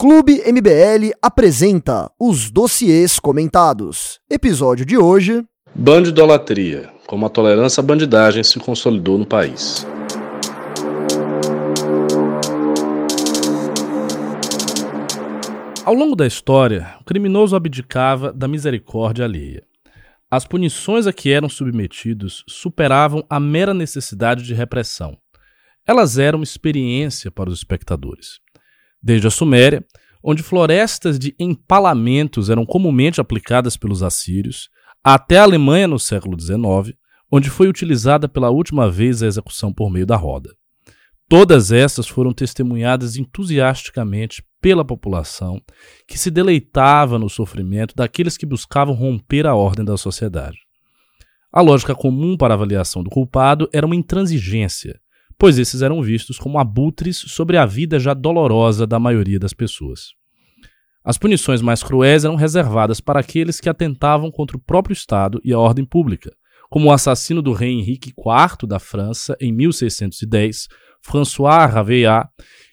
Clube MBL apresenta os dossiês comentados. Episódio de hoje: Bandidolatria, como a tolerância à bandidagem se consolidou no país. Ao longo da história, o criminoso abdicava da misericórdia alheia. As punições a que eram submetidos superavam a mera necessidade de repressão. Elas eram uma experiência para os espectadores. Desde a Suméria, onde florestas de empalamentos eram comumente aplicadas pelos assírios, até a Alemanha no século XIX, onde foi utilizada pela última vez a execução por meio da roda. Todas essas foram testemunhadas entusiasticamente pela população, que se deleitava no sofrimento daqueles que buscavam romper a ordem da sociedade. A lógica comum para a avaliação do culpado era uma intransigência, pois esses eram vistos como abutres sobre a vida já dolorosa da maioria das pessoas. As punições mais cruéis eram reservadas para aqueles que atentavam contra o próprio Estado e a ordem pública, como o assassino do rei Henrique IV da França em 1610, François Raveillac,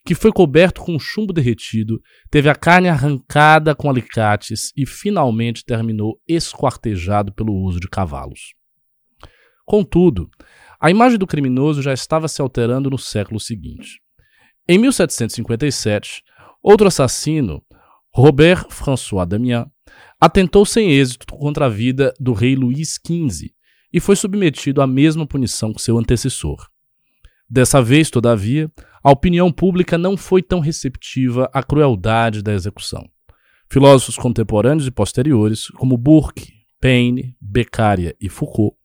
que foi coberto com chumbo derretido, teve a carne arrancada com alicates e finalmente terminou esquartejado pelo uso de cavalos. Contudo, a imagem do criminoso já estava se alterando no século seguinte. Em 1757, outro assassino, Robert François Damiens, atentou sem êxito contra a vida do rei Luís XV e foi submetido à mesma punição que seu antecessor. Dessa vez, todavia, a opinião pública não foi tão receptiva à crueldade da execução. Filósofos contemporâneos e posteriores, como Burke, Paine, Beccaria e Foucault,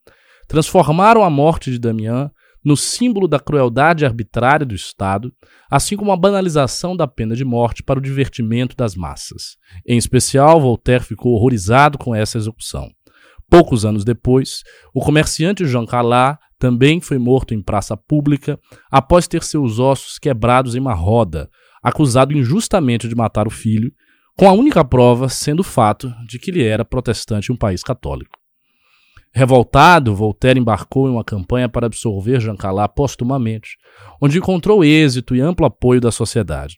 transformaram a morte de Damiens no símbolo da crueldade arbitrária do Estado, assim como a banalização da pena de morte para o divertimento das massas. Em especial, Voltaire ficou horrorizado com essa execução. Poucos anos depois, o comerciante Jean Calas também foi morto em praça pública após ter seus ossos quebrados em uma roda, acusado injustamente de matar o filho, com a única prova sendo o fato de que ele era protestante em um país católico. Revoltado, Voltaire embarcou em uma campanha para absorver Jean Calas postumamente, onde encontrou êxito e amplo apoio da sociedade.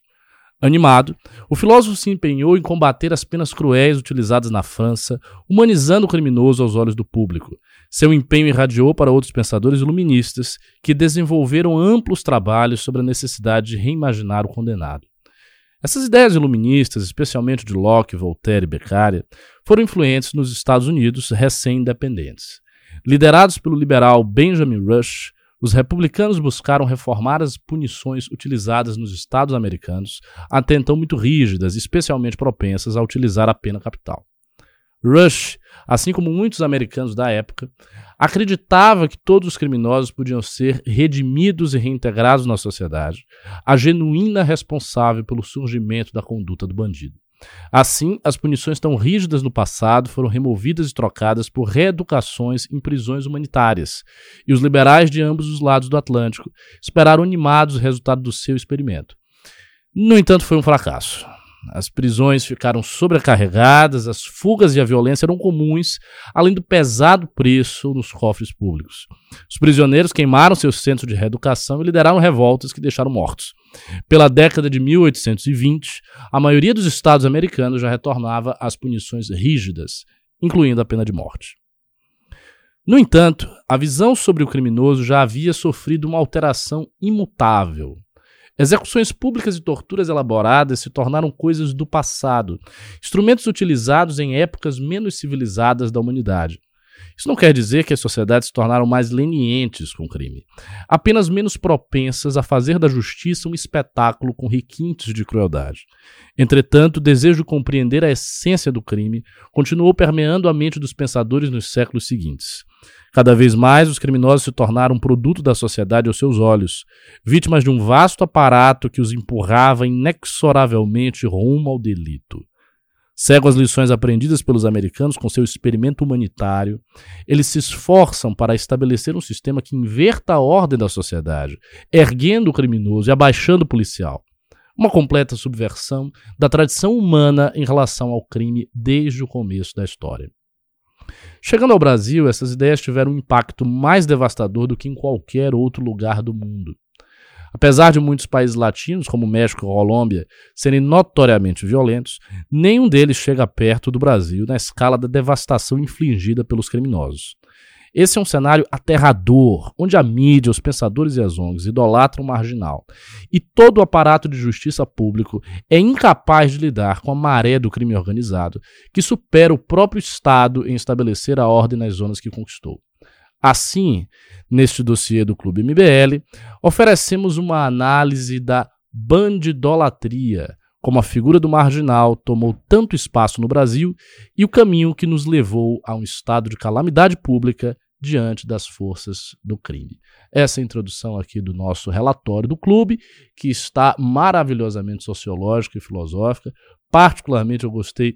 Animado, o filósofo se empenhou em combater as penas cruéis utilizadas na França, humanizando o criminoso aos olhos do público. Seu empenho irradiou para outros pensadores iluministas que desenvolveram amplos trabalhos sobre a necessidade de reimaginar o condenado. Essas ideias iluministas, especialmente de Locke, Voltaire e Beccaria, foram influentes nos Estados Unidos recém-independentes. Liderados pelo liberal Benjamin Rush, os republicanos buscaram reformar as punições utilizadas nos Estados americanos, até então muito rígidas, especialmente propensas a utilizar a pena capital. Rush, assim como muitos americanos da época, acreditava que todos os criminosos podiam ser redimidos e reintegrados na sociedade, a genuína responsável pelo surgimento da conduta do bandido. Assim, as punições tão rígidas no passado foram removidas e trocadas por reeducações em prisões humanitárias, e os liberais de ambos os lados do Atlântico esperaram animados o resultado do seu experimento. No entanto, foi um fracasso. As prisões ficaram sobrecarregadas, as fugas e a violência eram comuns, além do pesado preço nos cofres públicos. Os prisioneiros queimaram seus centros de reeducação e lideraram revoltas que deixaram mortos. Pela década de 1820, a maioria dos estados americanos já retornava às punições rígidas, incluindo a pena de morte. No entanto, a visão sobre o criminoso já havia sofrido uma alteração imutável Execuções públicas e torturas elaboradas se tornaram coisas do passado, instrumentos utilizados em épocas menos civilizadas da humanidade. Isso não quer dizer que as sociedades se tornaram mais lenientes com o crime, apenas menos propensas a fazer da justiça um espetáculo com requintes de crueldade. Entretanto, o desejo de compreender a essência do crime continuou permeando a mente dos pensadores nos séculos seguintes. Cada vez mais, os criminosos se tornaram produto da sociedade aos seus olhos, vítimas de um vasto aparato que os empurrava inexoravelmente rumo ao delito. Cego às lições aprendidas pelos americanos com seu experimento humanitário, eles se esforçam para estabelecer um sistema que inverta a ordem da sociedade, erguendo o criminoso e abaixando o policial. Uma completa subversão da tradição humana em relação ao crime desde o começo da história. Chegando ao Brasil, essas ideias tiveram um impacto mais devastador do que em qualquer outro lugar do mundo. Apesar de muitos países latinos, como México e Colômbia, serem notoriamente violentos, nenhum deles chega perto do Brasil na escala da devastação infligida pelos criminosos. Esse é um cenário aterrador, onde a mídia, os pensadores e as ONGs idolatram o marginal. E todo o aparato de justiça público é incapaz de lidar com a maré do crime organizado, que supera o próprio Estado em estabelecer a ordem nas zonas que conquistou. Assim, neste dossiê do Clube MBL, oferecemos uma análise da bandidolatria, como a figura do marginal tomou tanto espaço no Brasil e o caminho que nos levou a um estado de calamidade pública diante das forças do crime. Essa é a introdução aqui do nosso relatório do clube, que está maravilhosamente sociológica e filosófica. Particularmente eu gostei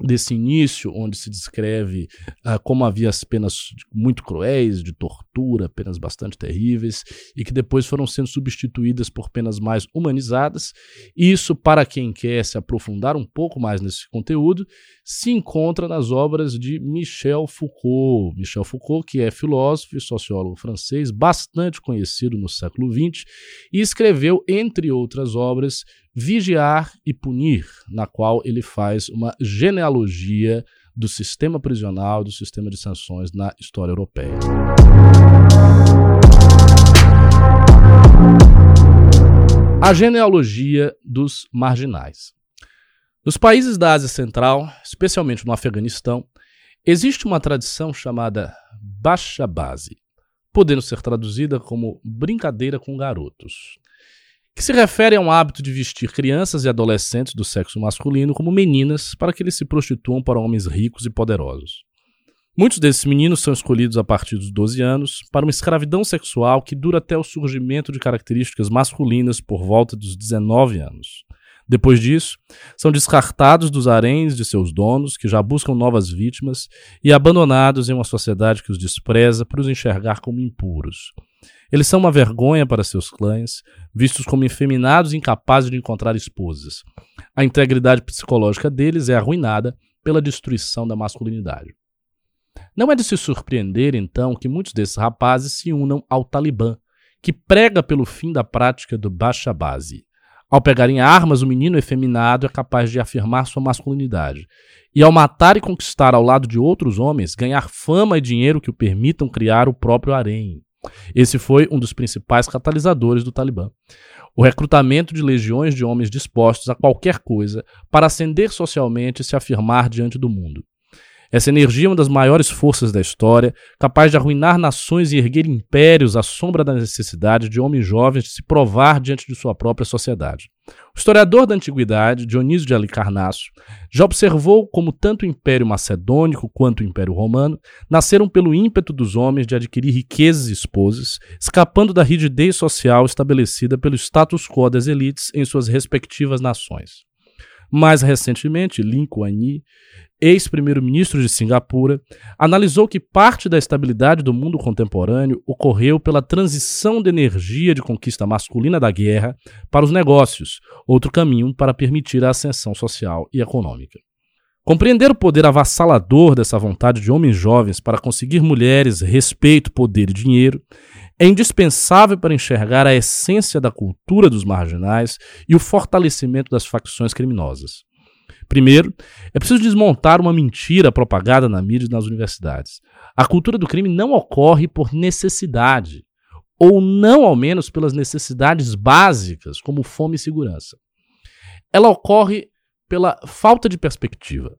desse início, onde se descreve uh, como havia as penas muito cruéis, de tortura, penas bastante terríveis, e que depois foram sendo substituídas por penas mais humanizadas. Isso, para quem quer se aprofundar um pouco mais nesse conteúdo, se encontra nas obras de Michel Foucault. Michel Foucault, que é filósofo e sociólogo francês, bastante conhecido no século XX, e escreveu, entre outras obras, Vigiar e Punir, na qual ele faz uma genealogia do sistema prisional, do sistema de sanções na história europeia. A genealogia dos marginais. Nos países da Ásia Central, especialmente no Afeganistão, existe uma tradição chamada Baixa Base, podendo ser traduzida como brincadeira com garotos que se refere a um hábito de vestir crianças e adolescentes do sexo masculino como meninas para que eles se prostituam para homens ricos e poderosos. Muitos desses meninos são escolhidos a partir dos 12 anos para uma escravidão sexual que dura até o surgimento de características masculinas por volta dos 19 anos. Depois disso, são descartados dos haréns de seus donos, que já buscam novas vítimas, e abandonados em uma sociedade que os despreza por os enxergar como impuros. Eles são uma vergonha para seus clãs, vistos como efeminados e incapazes de encontrar esposas. A integridade psicológica deles é arruinada pela destruição da masculinidade. Não é de se surpreender, então, que muitos desses rapazes se unam ao Talibã, que prega pelo fim da prática do Bashabazi. Ao pegarem armas, o menino efeminado é capaz de afirmar sua masculinidade. E ao matar e conquistar ao lado de outros homens, ganhar fama e dinheiro que o permitam criar o próprio harém. Esse foi um dos principais catalisadores do Talibã. O recrutamento de legiões de homens dispostos a qualquer coisa para ascender socialmente e se afirmar diante do mundo. Essa energia é uma das maiores forças da história, capaz de arruinar nações e erguer impérios à sombra da necessidade de homens jovens de se provar diante de sua própria sociedade. O historiador da antiguidade, Dionísio de Alicarnasso, já observou como tanto o Império Macedônico quanto o Império Romano nasceram pelo ímpeto dos homens de adquirir riquezas e esposas, escapando da rigidez social estabelecida pelo status quo das elites em suas respectivas nações. Mais recentemente, Lee Kuan Yew ex-primeiro-ministro de Singapura, analisou que parte da estabilidade do mundo contemporâneo ocorreu pela transição de energia de conquista masculina da guerra para os negócios, outro caminho para permitir a ascensão social e econômica. Compreender o poder avassalador dessa vontade de homens jovens para conseguir mulheres, respeito, poder e dinheiro é indispensável para enxergar a essência da cultura dos marginais e o fortalecimento das facções criminosas. Primeiro, é preciso desmontar uma mentira propagada na mídia e nas universidades. A cultura do crime não ocorre por necessidade, ou não ao menos pelas necessidades básicas, como fome e segurança. Ela ocorre pela falta de perspectiva.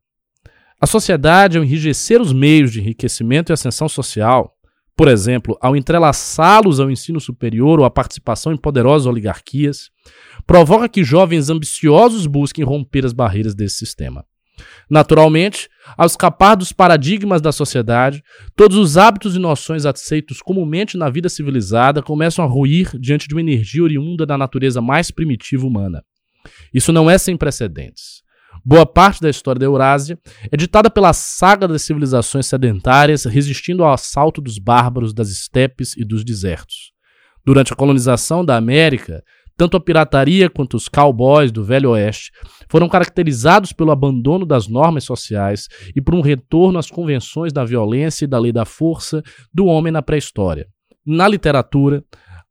A sociedade, ao enrijecer os meios de enriquecimento e ascensão social, por exemplo, ao entrelaçá-los ao ensino superior ou à participação em poderosas oligarquias, provoca que jovens ambiciosos busquem romper as barreiras desse sistema. Naturalmente, ao escapar dos paradigmas da sociedade, todos os hábitos e noções aceitos comumente na vida civilizada começam a ruir diante de uma energia oriunda da natureza mais primitiva humana. Isso não é sem precedentes. Boa parte da história da Eurásia é ditada pela saga das civilizações sedentárias resistindo ao assalto dos bárbaros das estepes e dos desertos. Durante a colonização da América, tanto a pirataria quanto os cowboys do Velho Oeste foram caracterizados pelo abandono das normas sociais e por um retorno às convenções da violência e da lei da força do homem na pré-história. Na literatura,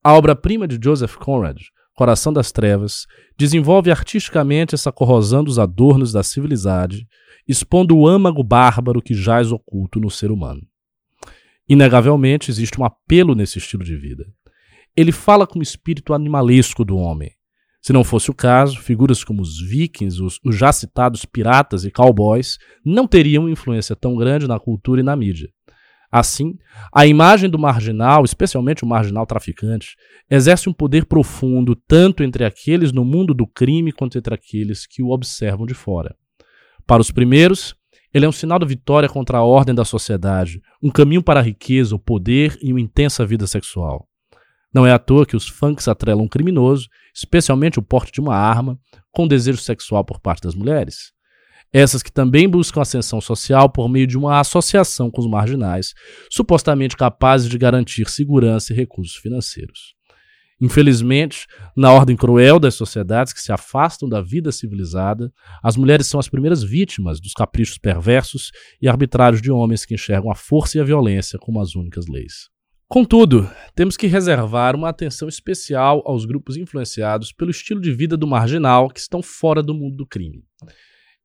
A obra-prima de Joseph Conrad, Coração das Trevas, desenvolve artisticamente essa corrosão dos adornos da civilidade, expondo o âmago bárbaro que jaz oculto no ser humano. Inegavelmente existe um apelo nesse estilo de vida. Ele fala com o espírito animalesco do homem. Se não fosse o caso, figuras como os vikings, os, os já citados piratas e cowboys não teriam influência tão grande na cultura e na mídia. Assim, a imagem do marginal, especialmente o marginal traficante, exerce um poder profundo tanto entre aqueles no mundo do crime quanto entre aqueles que o observam de fora. Para os primeiros, ele é um sinal da vitória contra a ordem da sociedade, um caminho para a riqueza, o poder e uma intensa vida sexual. Não é à toa que os funks atrelam um criminoso, especialmente o porte de uma arma, com desejo sexual por parte das mulheres. Essas que também buscam ascensão social por meio de uma associação com os marginais, supostamente capazes de garantir segurança e recursos financeiros. Infelizmente, na ordem cruel das sociedades que se afastam da vida civilizada, as mulheres são as primeiras vítimas dos caprichos perversos e arbitrários de homens que enxergam a força e a violência como as únicas leis. Contudo, temos que reservar uma atenção especial aos grupos influenciados pelo estilo de vida do marginal que estão fora do mundo do crime.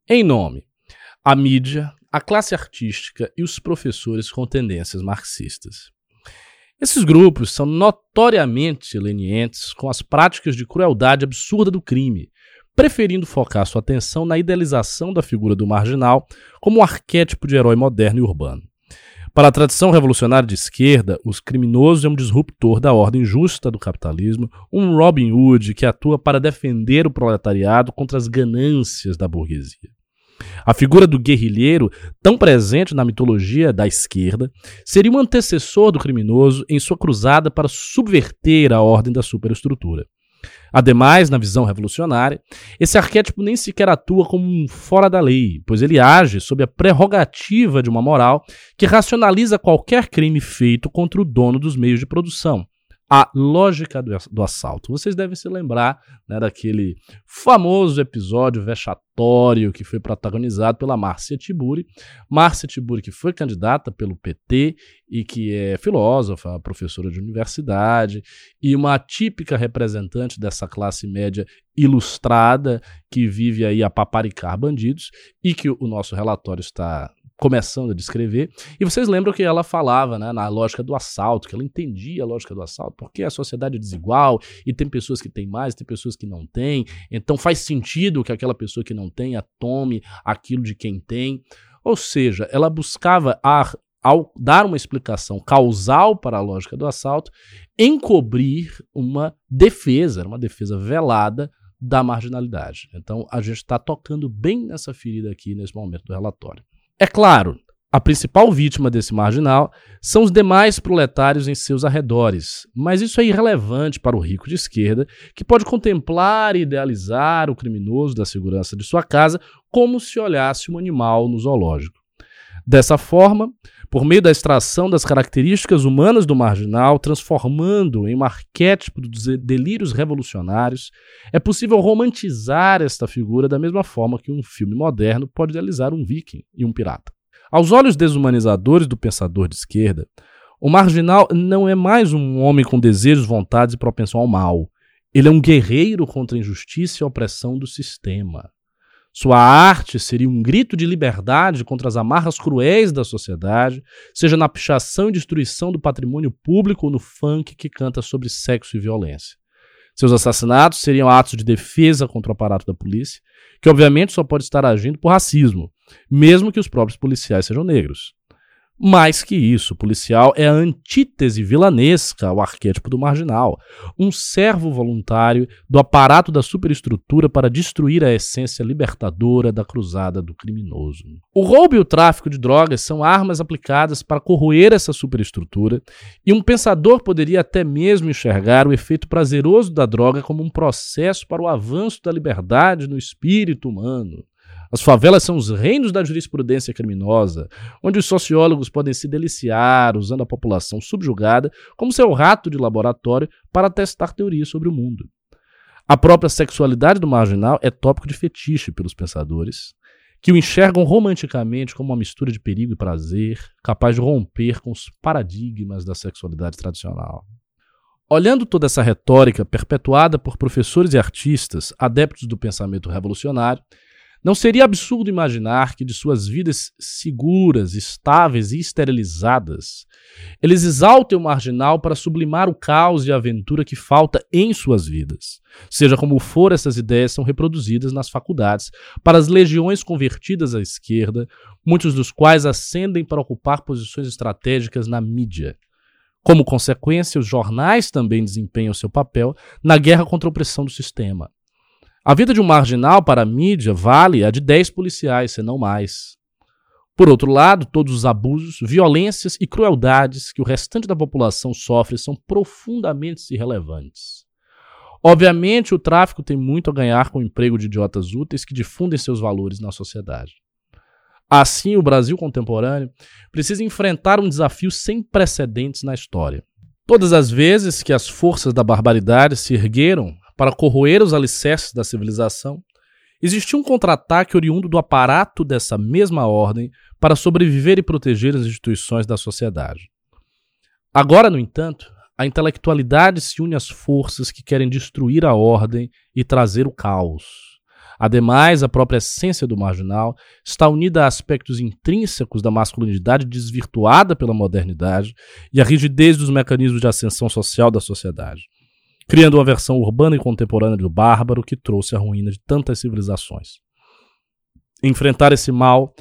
Em nome, a mídia, a classe artística e os professores com tendências marxistas. Esses grupos são notoriamente lenientes com as práticas de crueldade absurda do crime, preferindo focar sua atenção na idealização da figura do marginal como um arquétipo de herói moderno e urbano. Para a tradição revolucionária de esquerda, os criminosos é um disruptor da ordem justa do capitalismo, um Robin Hood que atua para defender o proletariado contra as ganâncias da burguesia. A figura do guerrilheiro, tão presente na mitologia da esquerda, seria um antecessor do criminoso em sua cruzada para subverter a ordem da superestrutura. Ademais, na visão revolucionária, esse arquétipo nem sequer atua como um fora da lei, pois ele age sob a prerrogativa de uma moral que racionaliza qualquer crime feito contra o dono dos meios de produção, a lógica do, do assalto. Vocês devem se lembrar né, daquele famoso episódio vexatório que foi protagonizado pela Márcia Tiburi. Márcia Tiburi, que foi candidata pelo PT e que é filósofa, professora de universidade e uma típica representante dessa classe média ilustrada que vive aí a paparicar bandidos e que o nosso relatório está começando a descrever. E vocês lembram que ela falava né, na lógica do assalto, que ela entendia a lógica do assalto, porque a sociedade é desigual e tem pessoas que têm mais, tem pessoas que não têm. Então faz sentido que aquela pessoa que não tenha tome aquilo de quem tem. Ou seja, ela buscava ao dar uma explicação causal para a lógica do assalto, encobrir uma defesa, uma defesa velada da marginalidade. Então a gente está tocando bem nessa ferida aqui nesse momento do relatório. É claro, a principal vítima desse marginal são os demais proletários em seus arredores, mas isso é irrelevante para o rico de esquerda, que pode contemplar e idealizar o criminoso da segurança de sua casa como se olhasse um animal no zoológico. Dessa forma, por meio da extração das características humanas do marginal, transformando em um arquétipo dos delírios revolucionários, é possível romantizar esta figura da mesma forma que um filme moderno pode idealizar um viking e um pirata. Aos olhos desumanizadores do pensador de esquerda, o marginal não é mais um homem com desejos, vontades e propensão ao mal. Ele é um guerreiro contra a injustiça e a opressão do sistema. Sua arte seria um grito de liberdade contra as amarras cruéis da sociedade, seja na pichação e destruição do patrimônio público ou no funk que canta sobre sexo e violência. Seus assassinatos seriam atos de defesa contra o aparato da polícia, que obviamente só pode estar agindo por racismo, mesmo que os próprios policiais sejam negros. Mais que isso, o policial é a antítese vilanesca ao arquétipo do marginal, um servo voluntário do aparato da superestrutura para destruir a essência libertadora da cruzada do criminoso. O roubo e o tráfico de drogas são armas aplicadas para corroer essa superestrutura, e um pensador poderia até mesmo enxergar o efeito prazeroso da droga como um processo para o avanço da liberdade no espírito humano. As favelas são os reinos da jurisprudência criminosa, onde os sociólogos podem se deliciar usando a população subjugada como seu rato de laboratório para testar teorias sobre o mundo. A própria sexualidade do marginal é tópico de fetiche pelos pensadores, que o enxergam romanticamente como uma mistura de perigo e prazer, capaz de romper com os paradigmas da sexualidade tradicional. Olhando toda essa retórica perpetuada por professores e artistas adeptos do pensamento revolucionário, não seria absurdo imaginar que de suas vidas seguras, estáveis e esterilizadas, eles exaltem o marginal para sublimar o caos e a aventura que falta em suas vidas. Seja como for, essas ideias são reproduzidas nas faculdades para as legiões convertidas à esquerda, muitos dos quais ascendem para ocupar posições estratégicas na mídia. Como consequência, os jornais também desempenham seu papel na guerra contra a opressão do sistema. A vida de um marginal para a mídia vale a de 10 policiais, se não mais. Por outro lado, todos os abusos, violências e crueldades que o restante da população sofre são profundamente irrelevantes. Obviamente, o tráfico tem muito a ganhar com o emprego de idiotas úteis que difundem seus valores na sociedade. Assim, o Brasil contemporâneo precisa enfrentar um desafio sem precedentes na história. Todas as vezes que as forças da barbaridade se ergueram para corroer os alicerces da civilização, existia um contra-ataque oriundo do aparato dessa mesma ordem para sobreviver e proteger as instituições da sociedade. Agora, no entanto, a intelectualidade se une às forças que querem destruir a ordem e trazer o caos. Ademais, a própria essência do marginal está unida a aspectos intrínsecos da masculinidade desvirtuada pela modernidade e a rigidez dos mecanismos de ascensão social da sociedade criando uma versão urbana e contemporânea do bárbaro que trouxe a ruína de tantas civilizações. Enfrentar esse mal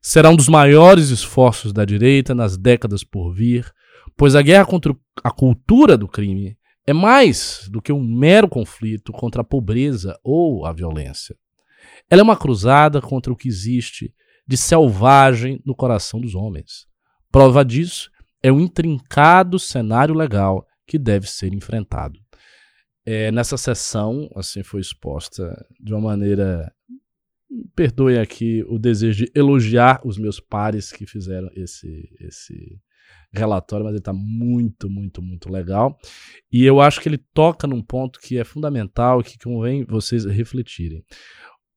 será um dos maiores esforços da direita nas décadas por vir, pois a guerra contra a cultura do crime é mais do que um mero conflito contra a pobreza ou a violência. Ela é uma cruzada contra o que existe de selvagem no coração dos homens. Prova disso é o intrincado cenário legal que deve ser enfrentado é, nessa sessão, assim, foi exposta de uma maneira. Perdoem aqui o desejo de elogiar os meus pares que fizeram esse, esse relatório, mas ele está muito, muito, muito legal. E eu acho que ele toca num ponto que é fundamental e que convém vocês refletirem.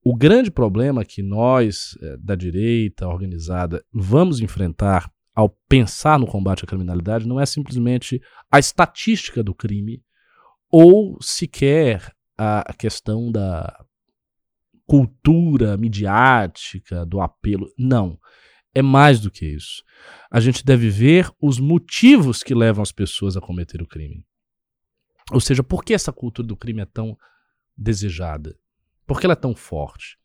O grande problema que nós, é, da direita organizada, vamos enfrentar ao pensar no combate à criminalidade não é simplesmente a estatística do crime ou sequer a questão da cultura midiática, do apelo. Não. É mais do que isso. A gente deve ver os motivos que levam as pessoas a cometer o crime. Ou seja, por que essa cultura do crime é tão desejada? Por que ela é tão forte?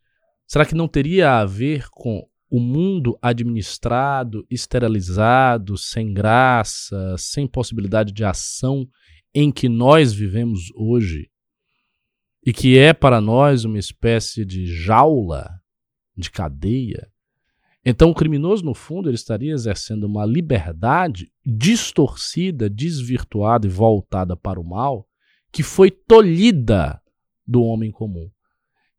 Será que não teria a ver com o mundo administrado, esterilizado, sem graça, sem possibilidade de ação em que nós vivemos hoje e que é para nós uma espécie de jaula, de cadeia, então o criminoso, no fundo, ele estaria exercendo uma liberdade distorcida, desvirtuada e voltada para o mal, que foi tolhida do homem comum.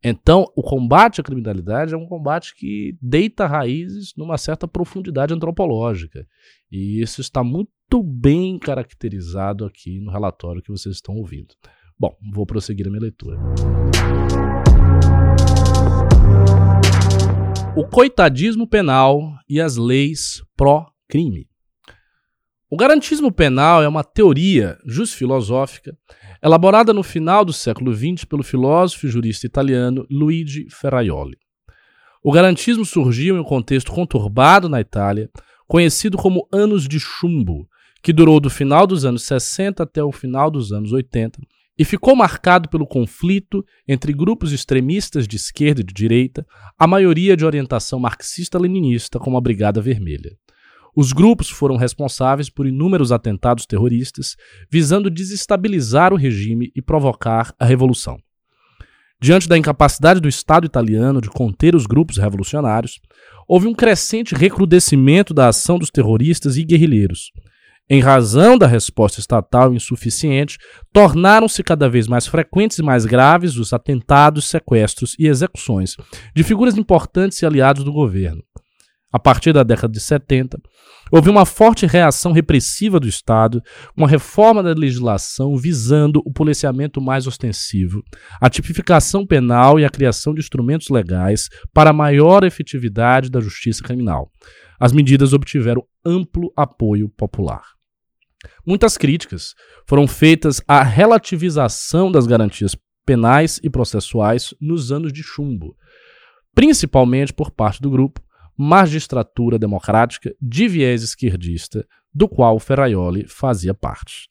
Então, o combate à criminalidade é um combate que deita raízes numa certa profundidade antropológica. E isso está muito bem caracterizado aqui no relatório que vocês estão ouvindo. Bom, vou prosseguir a minha leitura. O coitadismo penal e as leis pró-crime. O garantismo penal é uma teoria filosófica elaborada no final do século XX pelo filósofo e jurista italiano Luigi Ferraioli. O garantismo surgiu em um contexto conturbado na Itália, conhecido como Anos de Chumbo, que durou do final dos anos 60 até o final dos anos 80 e ficou marcado pelo conflito entre grupos extremistas de esquerda e de direita, a maioria de orientação marxista-leninista, como a Brigada Vermelha. Os grupos foram responsáveis por inúmeros atentados terroristas, visando desestabilizar o regime e provocar a revolução. Diante da incapacidade do Estado italiano de conter os grupos revolucionários, houve um crescente recrudescimento da ação dos terroristas e guerrilheiros. Em razão da resposta estatal insuficiente, tornaram-se cada vez mais frequentes e mais graves os atentados, sequestros e execuções de figuras importantes e aliados do governo a partir da década de 70, houve uma forte reação repressiva do Estado, com a reforma da legislação visando o policiamento mais ostensivo, a tipificação penal e a criação de instrumentos legais para a maior efetividade da justiça criminal. As medidas obtiveram amplo apoio popular. Muitas críticas foram feitas à relativização das garantias penais e processuais nos anos de chumbo, principalmente por parte do grupo Magistratura Democrática de viés esquerdista, do qual Ferraioli fazia parte.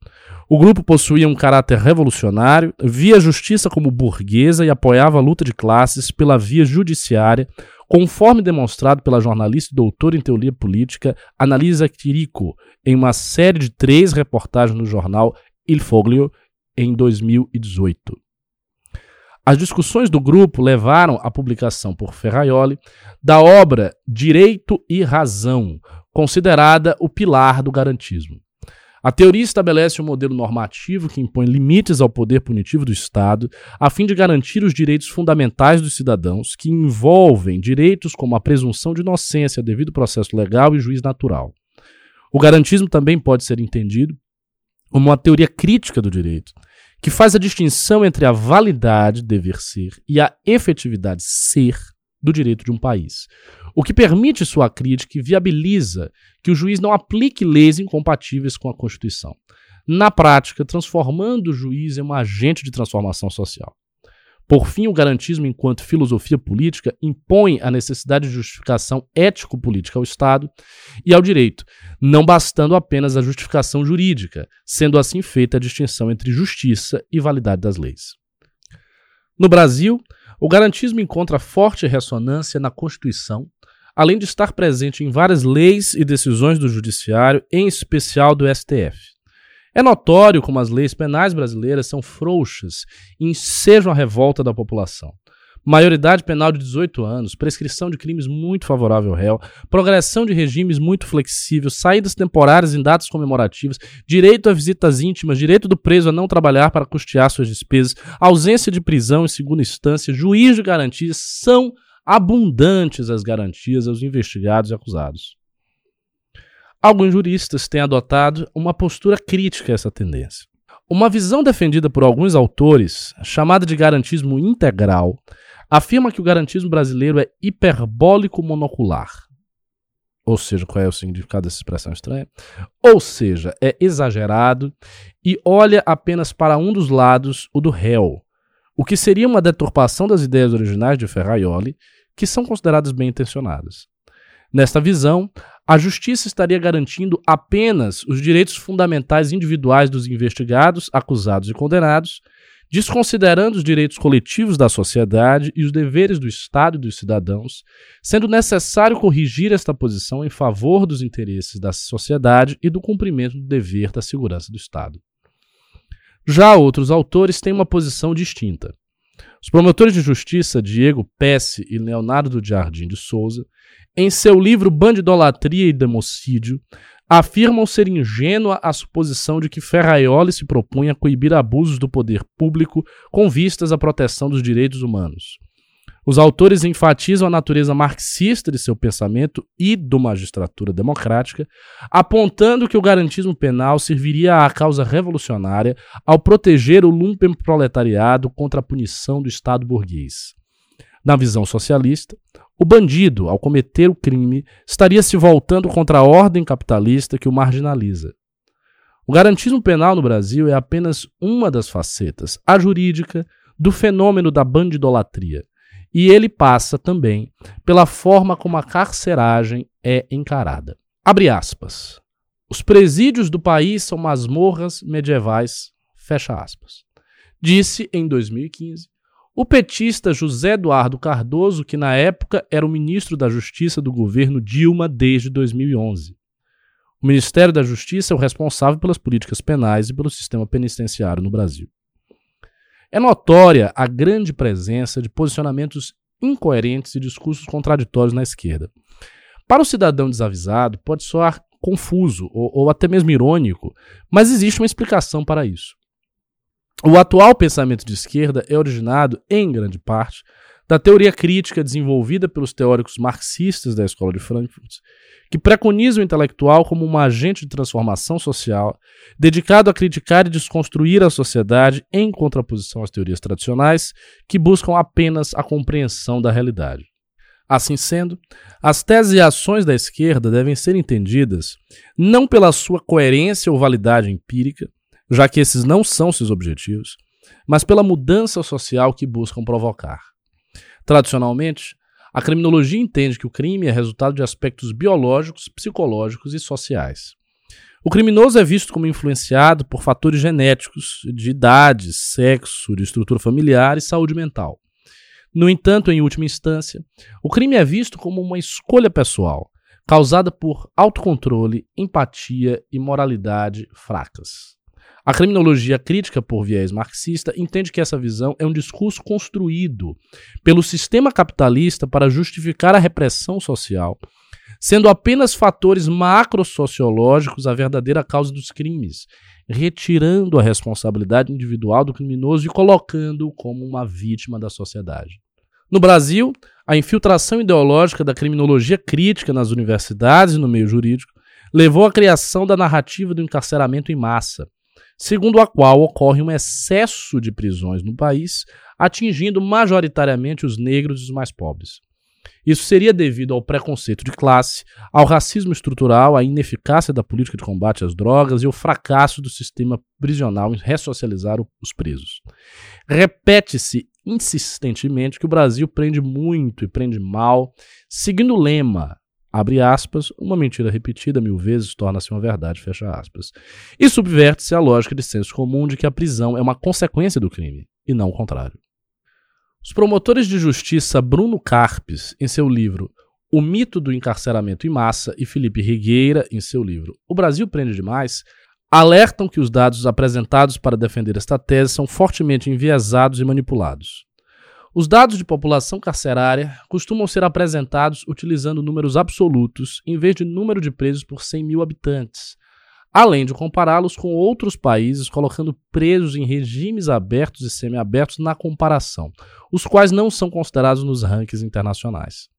O grupo possuía um caráter revolucionário, via a justiça como burguesa e apoiava a luta de classes pela via judiciária, conforme demonstrado pela jornalista e doutora em teoria política Analisa Quirico, em uma série de três reportagens no jornal Il Foglio, em 2018. As discussões do grupo levaram à publicação por Ferraioli da obra Direito e Razão, considerada o pilar do garantismo. A teoria estabelece um modelo normativo que impõe limites ao poder punitivo do Estado, a fim de garantir os direitos fundamentais dos cidadãos, que envolvem direitos como a presunção de inocência, devido processo legal e juiz natural. O garantismo também pode ser entendido como uma teoria crítica do direito, que faz a distinção entre a validade, dever ser, e a efetividade, ser, do direito de um país. O que permite sua crítica e viabiliza que o juiz não aplique leis incompatíveis com a Constituição. Na prática, transformando o juiz em um agente de transformação social. Por fim, o garantismo, enquanto filosofia política, impõe a necessidade de justificação ético-política ao Estado e ao direito, não bastando apenas a justificação jurídica, sendo assim feita a distinção entre justiça e validade das leis. No Brasil, o garantismo encontra forte ressonância na Constituição, além de estar presente em várias leis e decisões do Judiciário, em especial do STF. É notório como as leis penais brasileiras são frouxas e ensejam a revolta da população. Maioridade penal de 18 anos, prescrição de crimes muito favorável ao réu, progressão de regimes muito flexível, saídas temporárias em datas comemorativas, direito a visitas íntimas, direito do preso a não trabalhar para custear suas despesas, ausência de prisão em segunda instância, juiz de garantias, são abundantes as garantias aos investigados e acusados. Alguns juristas têm adotado uma postura crítica a essa tendência. Uma visão defendida por alguns autores, chamada de garantismo integral, afirma que o garantismo brasileiro é hiperbólico monocular. Ou seja, qual é o significado dessa expressão estranha? Ou seja, é exagerado e olha apenas para um dos lados, o do réu, o que seria uma deturpação das ideias originais de Ferraioli, que são consideradas bem intencionadas. Nesta visão, a justiça estaria garantindo apenas os direitos fundamentais individuais dos investigados, acusados e condenados, desconsiderando os direitos coletivos da sociedade e os deveres do Estado e dos cidadãos, sendo necessário corrigir esta posição em favor dos interesses da sociedade e do cumprimento do dever da segurança do Estado. Já outros autores têm uma posição distinta. Os promotores de justiça Diego Pesce e Leonardo do Jardim de Souza em seu livro Bandidolatria e Democídio, afirmam ser ingênua a suposição de que Ferraioli se propunha a coibir abusos do poder público com vistas à proteção dos direitos humanos. Os autores enfatizam a natureza marxista de seu pensamento e do magistratura democrática, apontando que o garantismo penal serviria à causa revolucionária ao proteger o lumpen proletariado contra a punição do Estado burguês. Na visão socialista, o bandido, ao cometer o crime, estaria se voltando contra a ordem capitalista que o marginaliza. O garantismo penal no Brasil é apenas uma das facetas, a jurídica, do fenômeno da bandidolatria. E ele passa também pela forma como a carceragem é encarada. Abre aspas. Os presídios do país são masmorras medievais, fecha aspas. Disse em 2015 o petista José Eduardo Cardoso, que na época era o ministro da Justiça do governo Dilma desde 2011. O Ministério da Justiça é o responsável pelas políticas penais e pelo sistema penitenciário no Brasil. É notória a grande presença de posicionamentos incoerentes e discursos contraditórios na esquerda. Para o cidadão desavisado, pode soar confuso ou, ou até mesmo irônico, mas existe uma explicação para isso. O atual pensamento de esquerda é originado, em grande parte, da teoria crítica desenvolvida pelos teóricos marxistas da Escola de Frankfurt, que preconiza o intelectual como um agente de transformação social, dedicado a criticar e desconstruir a sociedade em contraposição às teorias tradicionais, que buscam apenas a compreensão da realidade. Assim sendo, as teses e ações da esquerda devem ser entendidas não pela sua coerência ou validade empírica, já que esses não são seus objetivos, mas pela mudança social que buscam provocar. Tradicionalmente, a criminologia entende que o crime é resultado de aspectos biológicos, psicológicos e sociais. O criminoso é visto como influenciado por fatores genéticos, de idade, sexo, de estrutura familiar e saúde mental. No entanto, em última instância, o crime é visto como uma escolha pessoal, causada por autocontrole, empatia e moralidade fracas. A criminologia crítica por viés marxista entende que essa visão é um discurso construído pelo sistema capitalista para justificar a repressão social, sendo apenas fatores macrosociológicos a verdadeira causa dos crimes, retirando a responsabilidade individual do criminoso e colocando-o como uma vítima da sociedade. No Brasil, a infiltração ideológica da criminologia crítica nas universidades e no meio jurídico levou à criação da narrativa do encarceramento em massa, segundo a qual ocorre um excesso de prisões no país, atingindo majoritariamente os negros e os mais pobres. Isso seria devido ao preconceito de classe, ao racismo estrutural, à ineficácia da política de combate às drogas e ao fracasso do sistema prisional em ressocializar os presos. Repete-se insistentemente que o Brasil prende muito e prende mal, seguindo o lema, abre aspas, uma mentira repetida mil vezes torna-se uma verdade, fecha aspas. E subverte-se a lógica de senso comum de que a prisão é uma consequência do crime, e não o contrário. Os promotores de justiça Bruno Carpes, em seu livro O Mito do Encarceramento em Massa, e Felipe Rigueira, em seu livro O Brasil Prende Demais, alertam que os dados apresentados para defender esta tese são fortemente enviesados e manipulados. Os dados de população carcerária costumam ser apresentados utilizando números absolutos em vez de número de presos por 100 mil habitantes, além de compará-los com outros países, colocando presos em regimes abertos e semiabertos na comparação, os quais não são considerados nos rankings internacionais.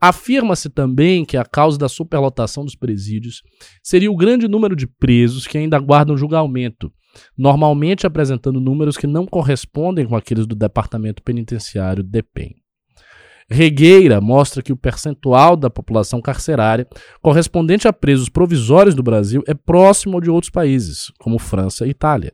Afirma-se também que a causa da superlotação dos presídios seria o grande número de presos que ainda aguardam julgamento, normalmente apresentando números que não correspondem com aqueles do Departamento Penitenciário DEPEN. Regueira mostra que o percentual da população carcerária correspondente a presos provisórios do Brasil é próximo ao de outros países, como França e Itália.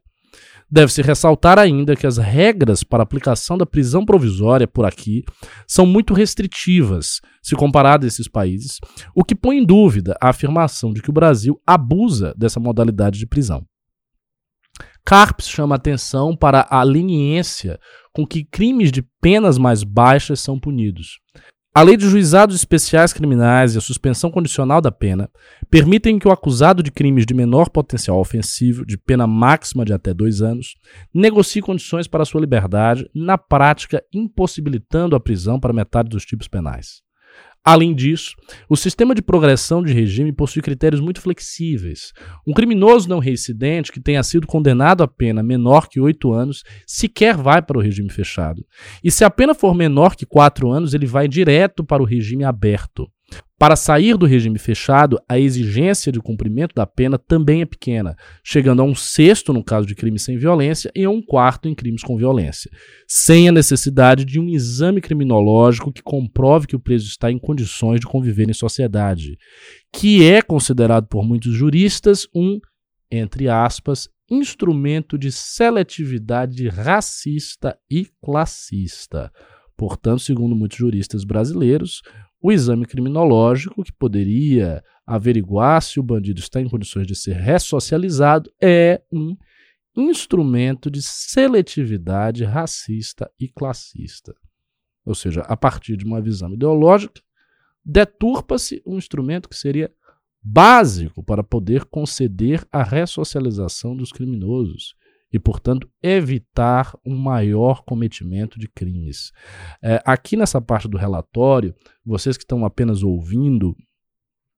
Deve-se ressaltar ainda que as regras para aplicação da prisão provisória por aqui são muito restritivas se comparado a esses países, o que põe em dúvida a afirmação de que o Brasil abusa dessa modalidade de prisão. Carpes chama atenção para a leniência com que crimes de penas mais baixas são punidos. A lei de juizados especiais criminais e a suspensão condicional da pena permitem que o acusado de crimes de menor potencial ofensivo, de pena máxima de até dois anos, negocie condições para sua liberdade, na prática impossibilitando a prisão para metade dos tipos penais. Além disso, o sistema de progressão de regime possui critérios muito flexíveis. Um criminoso não reincidente que tenha sido condenado a pena menor que oito anos sequer vai para o regime fechado. E se a pena for menor que quatro anos, ele vai direto para o regime aberto. Para sair do regime fechado, a exigência de cumprimento da pena também é pequena, chegando a um sexto no caso de crime sem violência e a um quarto em crimes com violência, sem a necessidade de um exame criminológico que comprove que o preso está em condições de conviver em sociedade, que é considerado por muitos juristas um, entre aspas, instrumento de seletividade racista e classista. Portanto, segundo muitos juristas brasileiros, o exame criminológico, que poderia averiguar se o bandido está em condições de ser ressocializado, é um instrumento de seletividade racista e classista. Ou seja, a partir de uma visão ideológica, deturpa-se um instrumento que seria básico para poder conceder a ressocialização dos criminosos e, portanto, evitar um maior cometimento de crimes. É, aqui nessa parte do relatório, vocês que estão apenas ouvindo,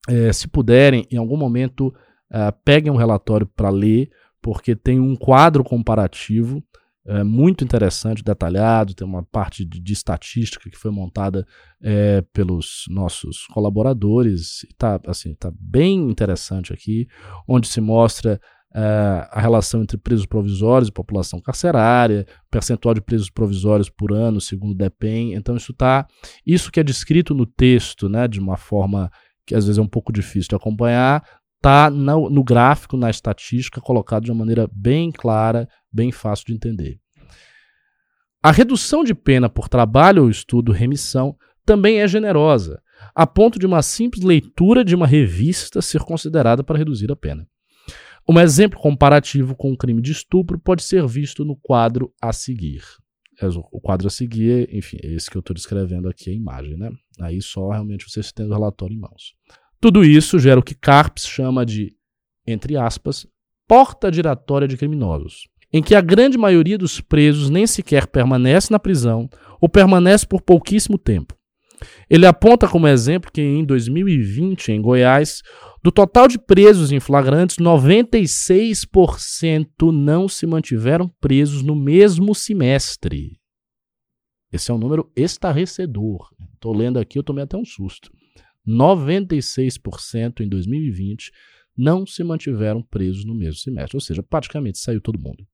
é, se puderem, em algum momento, é, peguem um relatório para ler, porque tem um quadro comparativo é, muito interessante, detalhado, tem uma parte de, de estatística que foi montada é, pelos nossos colaboradores, está assim, tá bem interessante aqui, onde se mostra uh, a relação entre presos provisórios e população carcerária, percentual de presos provisórios por ano, segundo o DEPEN. Então, isso tá. Isso que é descrito no texto, né, de uma forma que às vezes é um pouco difícil de acompanhar, está no, no gráfico, na estatística, colocado de uma maneira bem clara, bem fácil de entender. A redução de pena por trabalho ou estudo remissão também é generosa, a ponto de uma simples leitura de uma revista ser considerada para reduzir a pena. Um exemplo comparativo com o crime de estupro pode ser visto no quadro a seguir. É, o quadro a seguir, enfim, é esse que eu estou descrevendo aqui, a imagem, né? Aí só realmente vocês têm o relatório em mãos. Tudo isso gera o que Carpes chama de, entre aspas, porta giratória de criminosos em que a grande maioria dos presos nem sequer permanece na prisão ou permanece por pouquíssimo tempo. Ele aponta como exemplo que em 2020, em Goiás, do total de presos em flagrantes, 96% não se mantiveram presos no mesmo semestre. Esse é um número estarrecedor. Estou lendo aqui, eu tomei até um susto. 96% em 2020 não se mantiveram presos no mesmo semestre, ou seja, praticamente saiu todo mundo.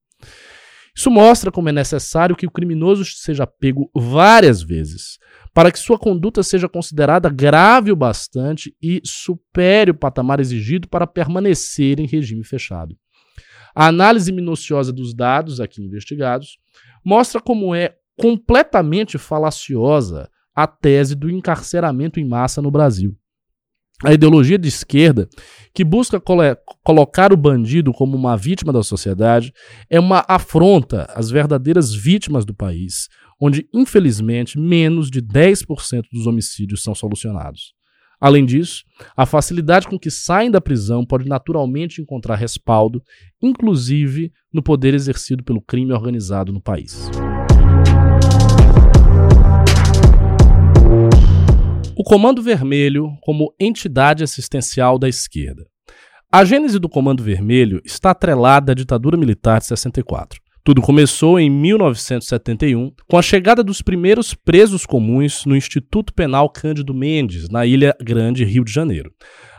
Isso mostra como é necessário que o criminoso seja pego várias vezes, para que sua conduta seja considerada grave o bastante e supere o patamar exigido para permanecer em regime fechado. A análise minuciosa dos dados aqui investigados mostra como é completamente falaciosa a tese do encarceramento em massa no Brasil. A ideologia de esquerda, que busca colocar o bandido como uma vítima da sociedade, é uma afronta às verdadeiras vítimas do país, onde, infelizmente, menos de 10% dos homicídios são solucionados. Além disso, a facilidade com que saem da prisão pode naturalmente encontrar respaldo, inclusive no poder exercido pelo crime organizado no país. O Comando Vermelho como entidade assistencial da esquerda. A gênese do Comando Vermelho está atrelada à ditadura militar de 64. Tudo começou em 1971, com a chegada dos primeiros presos comuns no Instituto Penal Cândido Mendes, na Ilha Grande, Rio de Janeiro.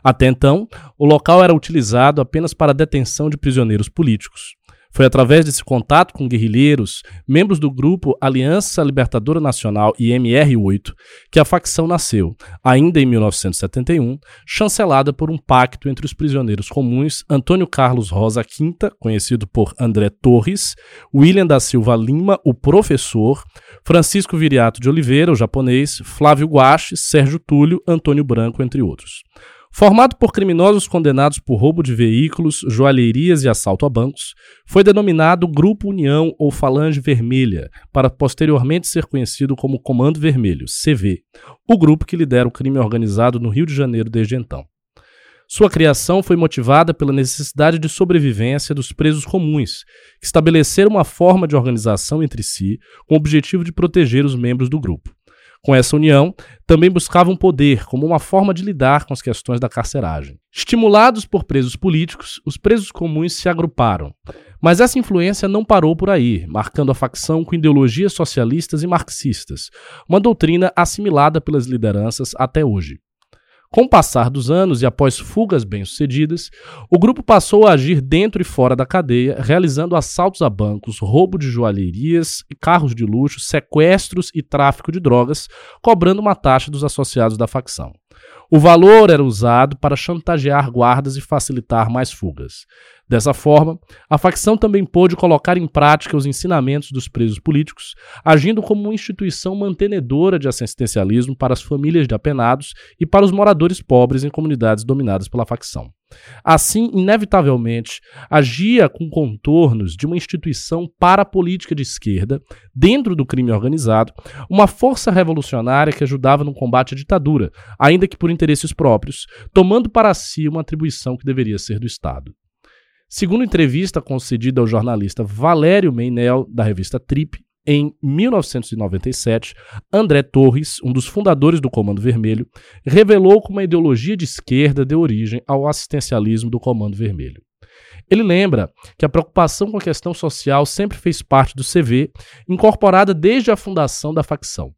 Até então, o local era utilizado apenas para a detenção de prisioneiros políticos. Foi através desse contato com guerrilheiros, membros do grupo Aliança Libertadora Nacional e MR8, que a facção nasceu, ainda em 1971, chancelada por um pacto entre os prisioneiros comuns Antônio Carlos Rosa Quinta, conhecido por André Torres, William da Silva Lima, o professor, Francisco Viriato de Oliveira, o japonês, Flávio Guache, Sérgio Túlio, Antônio Branco, entre outros. Formado por criminosos condenados por roubo de veículos, joalherias e assalto a bancos, foi denominado Grupo União ou Falange Vermelha, para posteriormente ser conhecido como Comando Vermelho, CV, o grupo que lidera o crime organizado no Rio de Janeiro desde então. Sua criação foi motivada pela necessidade de sobrevivência dos presos comuns, que estabeleceram uma forma de organização entre si com o objetivo de proteger os membros do grupo. Com essa união, também buscavam poder como uma forma de lidar com as questões da carceragem. Estimulados por presos políticos, os presos comuns se agruparam. Mas essa influência não parou por aí, marcando a facção com ideologias socialistas e marxistas, uma doutrina assimilada pelas lideranças até hoje. Com o passar dos anos e após fugas bem-sucedidas, o grupo passou a agir dentro e fora da cadeia, realizando assaltos a bancos, roubo de joalherias e carros de luxo, sequestros e tráfico de drogas, cobrando uma taxa dos associados da facção. O valor era usado para chantagear guardas e facilitar mais fugas. Dessa forma, a facção também pôde colocar em prática os ensinamentos dos presos políticos, agindo como uma instituição mantenedora de assistencialismo para as famílias de apenados e para os moradores pobres em comunidades dominadas pela facção. Assim, inevitavelmente, agia com contornos de uma instituição parapolítica de esquerda, dentro do crime organizado, uma força revolucionária que ajudava no combate à ditadura, ainda que por interesses próprios, tomando para si uma atribuição que deveria ser do Estado. Segundo entrevista concedida ao jornalista Valério Meinel, da revista Trip, em 1997, André Torres, um dos fundadores do Comando Vermelho, revelou como a ideologia de esquerda deu origem ao assistencialismo do Comando Vermelho. Ele lembra que a preocupação com a questão social sempre fez parte do CV, incorporada desde a fundação da facção.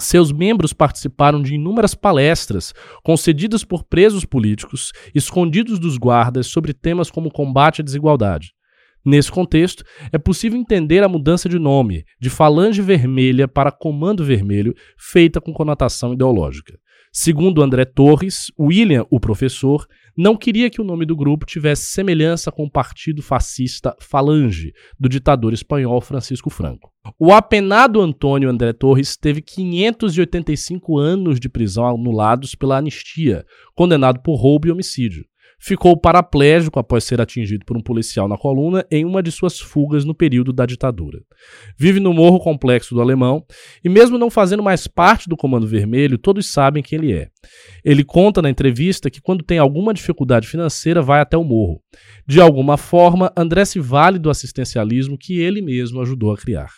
Seus membros participaram de inúmeras palestras concedidas por presos políticos, escondidos dos guardas, sobre temas como combate à desigualdade. Nesse contexto, é possível entender a mudança de nome de Falange Vermelha para Comando Vermelho, feita com conotação ideológica. Segundo André Torres, William, o professor, não queria que o nome do grupo tivesse semelhança com o partido fascista Falange, do ditador espanhol Francisco Franco. O apenado Antônio André Torres teve 585 anos de prisão anulados pela anistia, condenado por roubo e homicídio ficou paraplégico após ser atingido por um policial na coluna em uma de suas fugas no período da ditadura. Vive no Morro Complexo do Alemão e, mesmo não fazendo mais parte do Comando Vermelho, todos sabem quem ele é. Ele conta na entrevista que, quando tem alguma dificuldade financeira, vai até o morro. De alguma forma, André se vale do assistencialismo que ele mesmo ajudou a criar.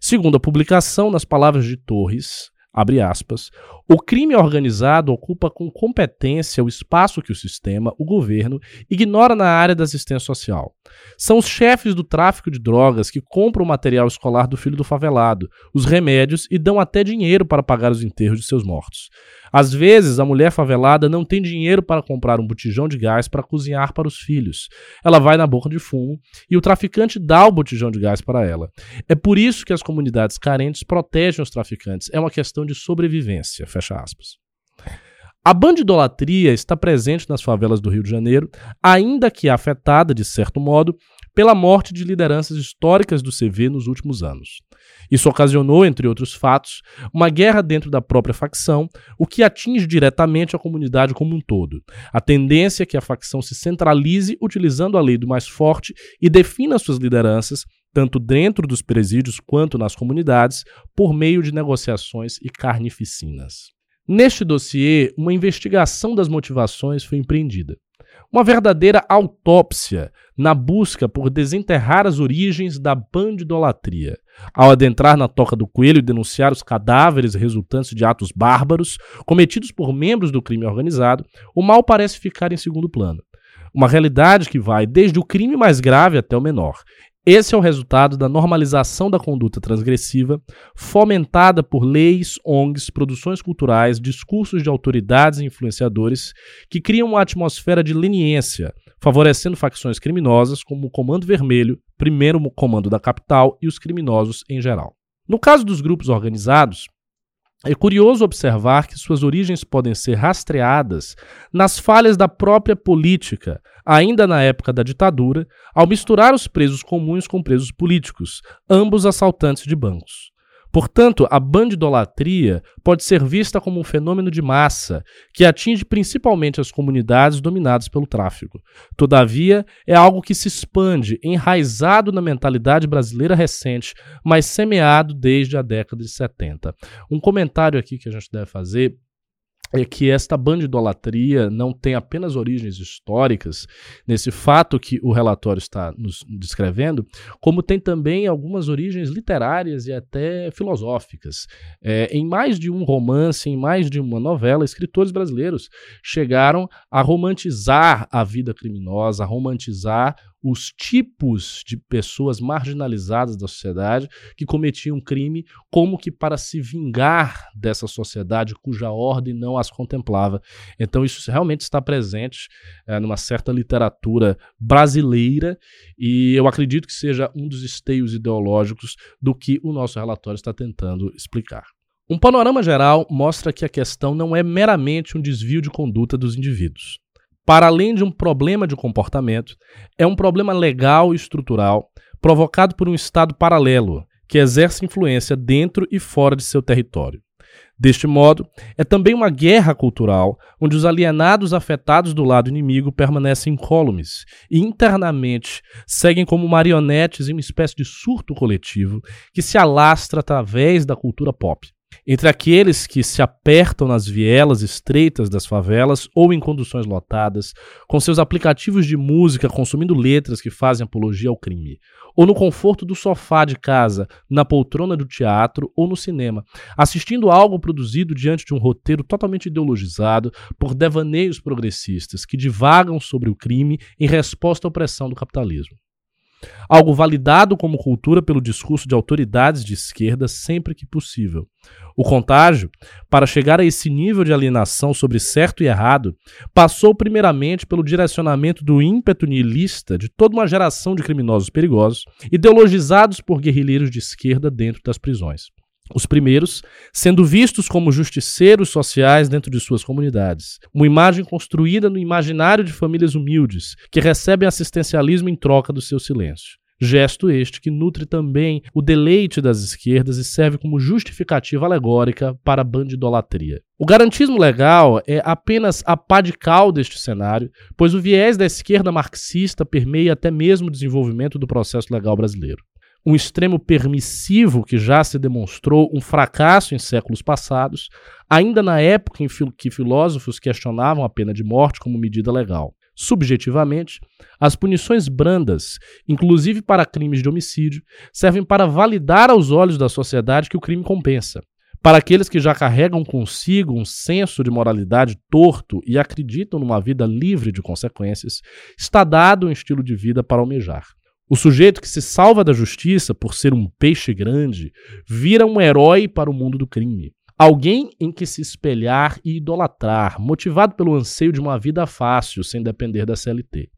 Segundo a publicação, nas palavras de Torres, abre aspas, o crime organizado ocupa com competência o espaço que o sistema, o governo, ignora na área da assistência social. São os chefes do tráfico de drogas que compram o material escolar do filho do favelado, os remédios e dão até dinheiro para pagar os enterros de seus mortos. Às vezes, a mulher favelada não tem dinheiro para comprar um botijão de gás para cozinhar para os filhos. Ela vai na boca de fumo e o traficante dá o botijão de gás para ela. É por isso que as comunidades carentes protegem os traficantes. É uma questão de sobrevivência. Fecha aspas. A bandidolatria está presente nas favelas do Rio de Janeiro, ainda que afetada, de certo modo, pela morte de lideranças históricas do CV nos últimos anos. Isso ocasionou, entre outros fatos, uma guerra dentro da própria facção, o que atinge diretamente a comunidade como um todo. A tendência é que a facção se centralize utilizando a lei do mais forte e defina suas lideranças, tanto dentro dos presídios quanto nas comunidades, por meio de negociações e carnificinas. Neste dossiê, uma investigação das motivações foi empreendida. Uma verdadeira autópsia na busca por desenterrar as origens da bandidolatria. Ao adentrar na toca do coelho e denunciar os cadáveres resultantes de atos bárbaros cometidos por membros do crime organizado, o mal parece ficar em segundo plano. Uma realidade que vai desde o crime mais grave até o menor, esse é o resultado da normalização da conduta transgressiva, fomentada por leis, ONGs, produções culturais, discursos de autoridades e influenciadores que criam uma atmosfera de leniência, favorecendo facções criminosas como o Comando Vermelho, primeiro comando da capital e os criminosos em geral. No caso dos grupos organizados, é curioso observar que suas origens podem ser rastreadas nas falhas da própria política, ainda na época da ditadura, ao misturar os presos comuns com presos políticos, ambos assaltantes de bancos. Portanto, a bandidolatria pode ser vista como um fenômeno de massa que atinge principalmente as comunidades dominadas pelo tráfico. Todavia, é algo que se expande, enraizado na mentalidade brasileira recente, mas semeado desde a década de 70. Um comentário aqui que a gente deve fazer é que esta bandidolatria não tem apenas origens históricas, nesse fato que o relatório está nos descrevendo, como tem também algumas origens literárias e até filosóficas. É, em mais de um romance, em mais de uma novela, escritores brasileiros chegaram a romantizar a vida criminosa, a romantizar os tipos de pessoas marginalizadas da sociedade que cometiam crime, como que para se vingar dessa sociedade cuja ordem não as contemplava. Então, isso realmente está presente é, numa certa literatura brasileira, e eu acredito que seja um dos esteios ideológicos do que o nosso relatório está tentando explicar. Um panorama geral mostra que a questão não é meramente um desvio de conduta dos indivíduos para além de um problema de comportamento, é um problema legal e estrutural provocado por um Estado paralelo que exerce influência dentro e fora de seu território. Deste modo, é também uma guerra cultural onde os alienados afetados do lado inimigo permanecem incólumes e internamente seguem como marionetes em uma espécie de surto coletivo que se alastra através da cultura pop. Entre aqueles que se apertam nas vielas estreitas das favelas ou em conduções lotadas, com seus aplicativos de música consumindo letras que fazem apologia ao crime, ou no conforto do sofá de casa, na poltrona do teatro ou no cinema, assistindo algo produzido diante de um roteiro totalmente ideologizado por devaneios progressistas que divagam sobre o crime em resposta à opressão do capitalismo. Algo validado como cultura pelo discurso de autoridades de esquerda sempre que possível. O contágio, para chegar a esse nível de alienação sobre certo e errado, passou primeiramente pelo direcionamento do ímpeto nihilista de toda uma geração de criminosos perigosos, ideologizados por guerrilheiros de esquerda dentro das prisões. Os primeiros sendo vistos como justiceiros sociais dentro de suas comunidades, uma imagem construída no imaginário de famílias humildes que recebem assistencialismo em troca do seu silêncio. Gesto este que nutre também o deleite das esquerdas e serve como justificativa alegórica para a bandidolatria. O garantismo legal é apenas a pá de cal deste cenário, pois o viés da esquerda marxista permeia até mesmo o desenvolvimento do processo legal brasileiro um extremo permissivo que já se demonstrou um fracasso em séculos passados, ainda na época em que filósofos questionavam a pena de morte como medida legal. Subjetivamente, as punições brandas, inclusive para crimes de homicídio, servem para validar aos olhos da sociedade que o crime compensa. Para aqueles que já carregam consigo um senso de moralidade torto e acreditam numa vida livre de consequências, está dado um estilo de vida para almejar. O sujeito que se salva da justiça por ser um peixe grande vira um herói para o mundo do crime. Alguém em que se espelhar e idolatrar, motivado pelo anseio de uma vida fácil, sem depender da CLT.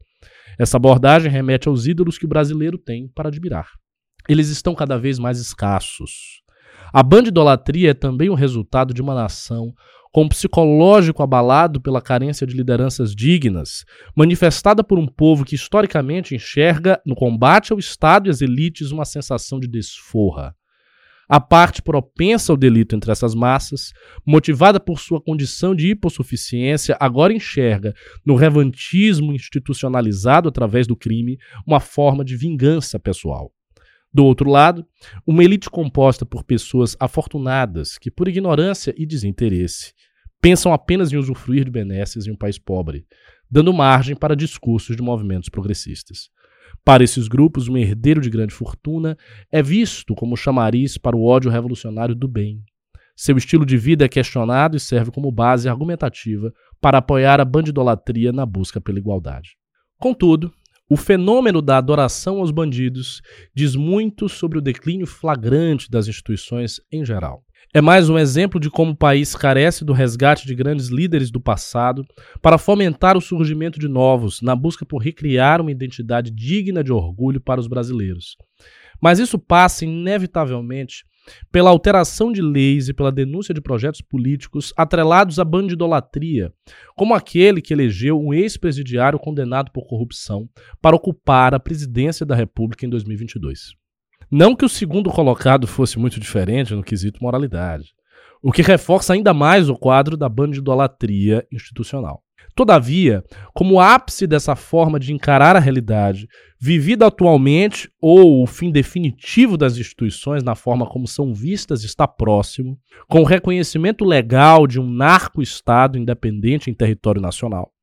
Essa abordagem remete aos ídolos que o brasileiro tem para admirar. Eles estão cada vez mais escassos. A bandidolatria é também o resultado de uma nação com um psicológico abalado pela carência de lideranças dignas, manifestada por um povo que historicamente enxerga no combate ao Estado e às elites uma sensação de desforra. A parte propensa ao delito entre essas massas, motivada por sua condição de hipossuficiência, agora enxerga no revantismo institucionalizado através do crime uma forma de vingança pessoal. Do outro lado, uma elite composta por pessoas afortunadas que, por ignorância e desinteresse, pensam apenas em usufruir de benesses em um país pobre, dando margem para discursos de movimentos progressistas. Para esses grupos, um herdeiro de grande fortuna é visto como chamariz para o ódio revolucionário do bem. Seu estilo de vida é questionado e serve como base argumentativa para apoiar a bandidolatria na busca pela igualdade. Contudo, o fenômeno da adoração aos bandidos diz muito sobre o declínio flagrante das instituições em geral. É mais um exemplo de como o país carece do resgate de grandes líderes do passado para fomentar o surgimento de novos, na busca por recriar uma identidade digna de orgulho para os brasileiros. Mas isso passa inevitavelmente pela alteração de leis e pela denúncia de projetos políticos atrelados à bandidolatria, como aquele que elegeu um ex-presidiário condenado por corrupção para ocupar a presidência da República em 2022. Não que o segundo colocado fosse muito diferente no quesito moralidade, o que reforça ainda mais o quadro da bandidolatria institucional. Todavia, como ápice dessa forma de encarar a realidade, vivida atualmente, ou o fim definitivo das instituições na forma como são vistas está próximo, com o reconhecimento legal de um narco-estado independente em território nacional,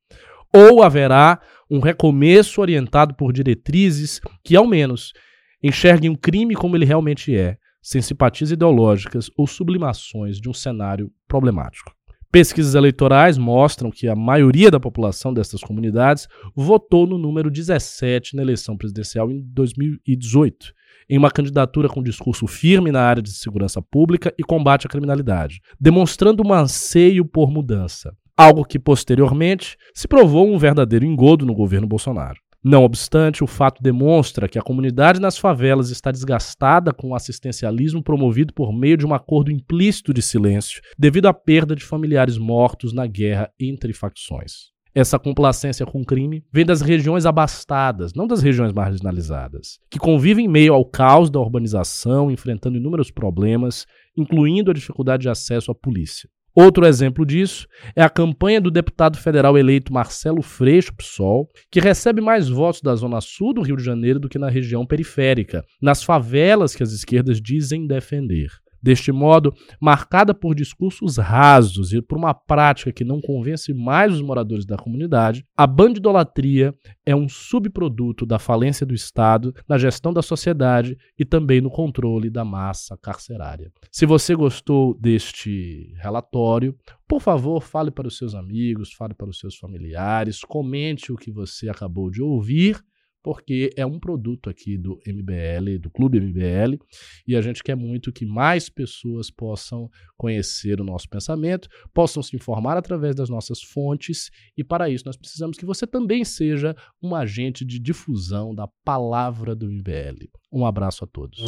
ou haverá um recomeço orientado por diretrizes que, ao menos, enxerguem o crime como ele realmente é, sem simpatias ideológicas ou sublimações de um cenário problemático. Pesquisas eleitorais mostram que a maioria da população dessas comunidades votou no número 17 na eleição presidencial em 2018, em uma candidatura com discurso firme na área de segurança pública e combate à criminalidade, demonstrando um anseio por mudança, algo que posteriormente se provou um verdadeiro engodo no governo Bolsonaro. Não obstante, o fato demonstra que a comunidade nas favelas está desgastada com o assistencialismo promovido por meio de um acordo implícito de silêncio, devido à perda de familiares mortos na guerra entre facções. Essa complacência com o crime vem das regiões abastadas, não das regiões marginalizadas, que convivem em meio ao caos da urbanização, enfrentando inúmeros problemas, incluindo a dificuldade de acesso à polícia. Outro exemplo disso é a campanha do deputado federal eleito Marcelo Freixo PSOL, que recebe mais votos da zona sul do Rio de Janeiro do que na região periférica, nas favelas que as esquerdas dizem defender. Deste modo, marcada por discursos rasos e por uma prática que não convence mais os moradores da comunidade, a bandidolatria é um subproduto da falência do Estado na gestão da sociedade e também no controle da massa carcerária. Se você gostou deste relatório, por favor, fale para os seus amigos, fale para os seus familiares, comente o que você acabou de ouvir porque é um produto aqui do MBL, do Clube MBL, e a gente quer muito que mais pessoas possam conhecer o nosso pensamento, possam se informar através das nossas fontes, e para isso nós precisamos que você também seja um agente de difusão da palavra do MBL. Um abraço a todos.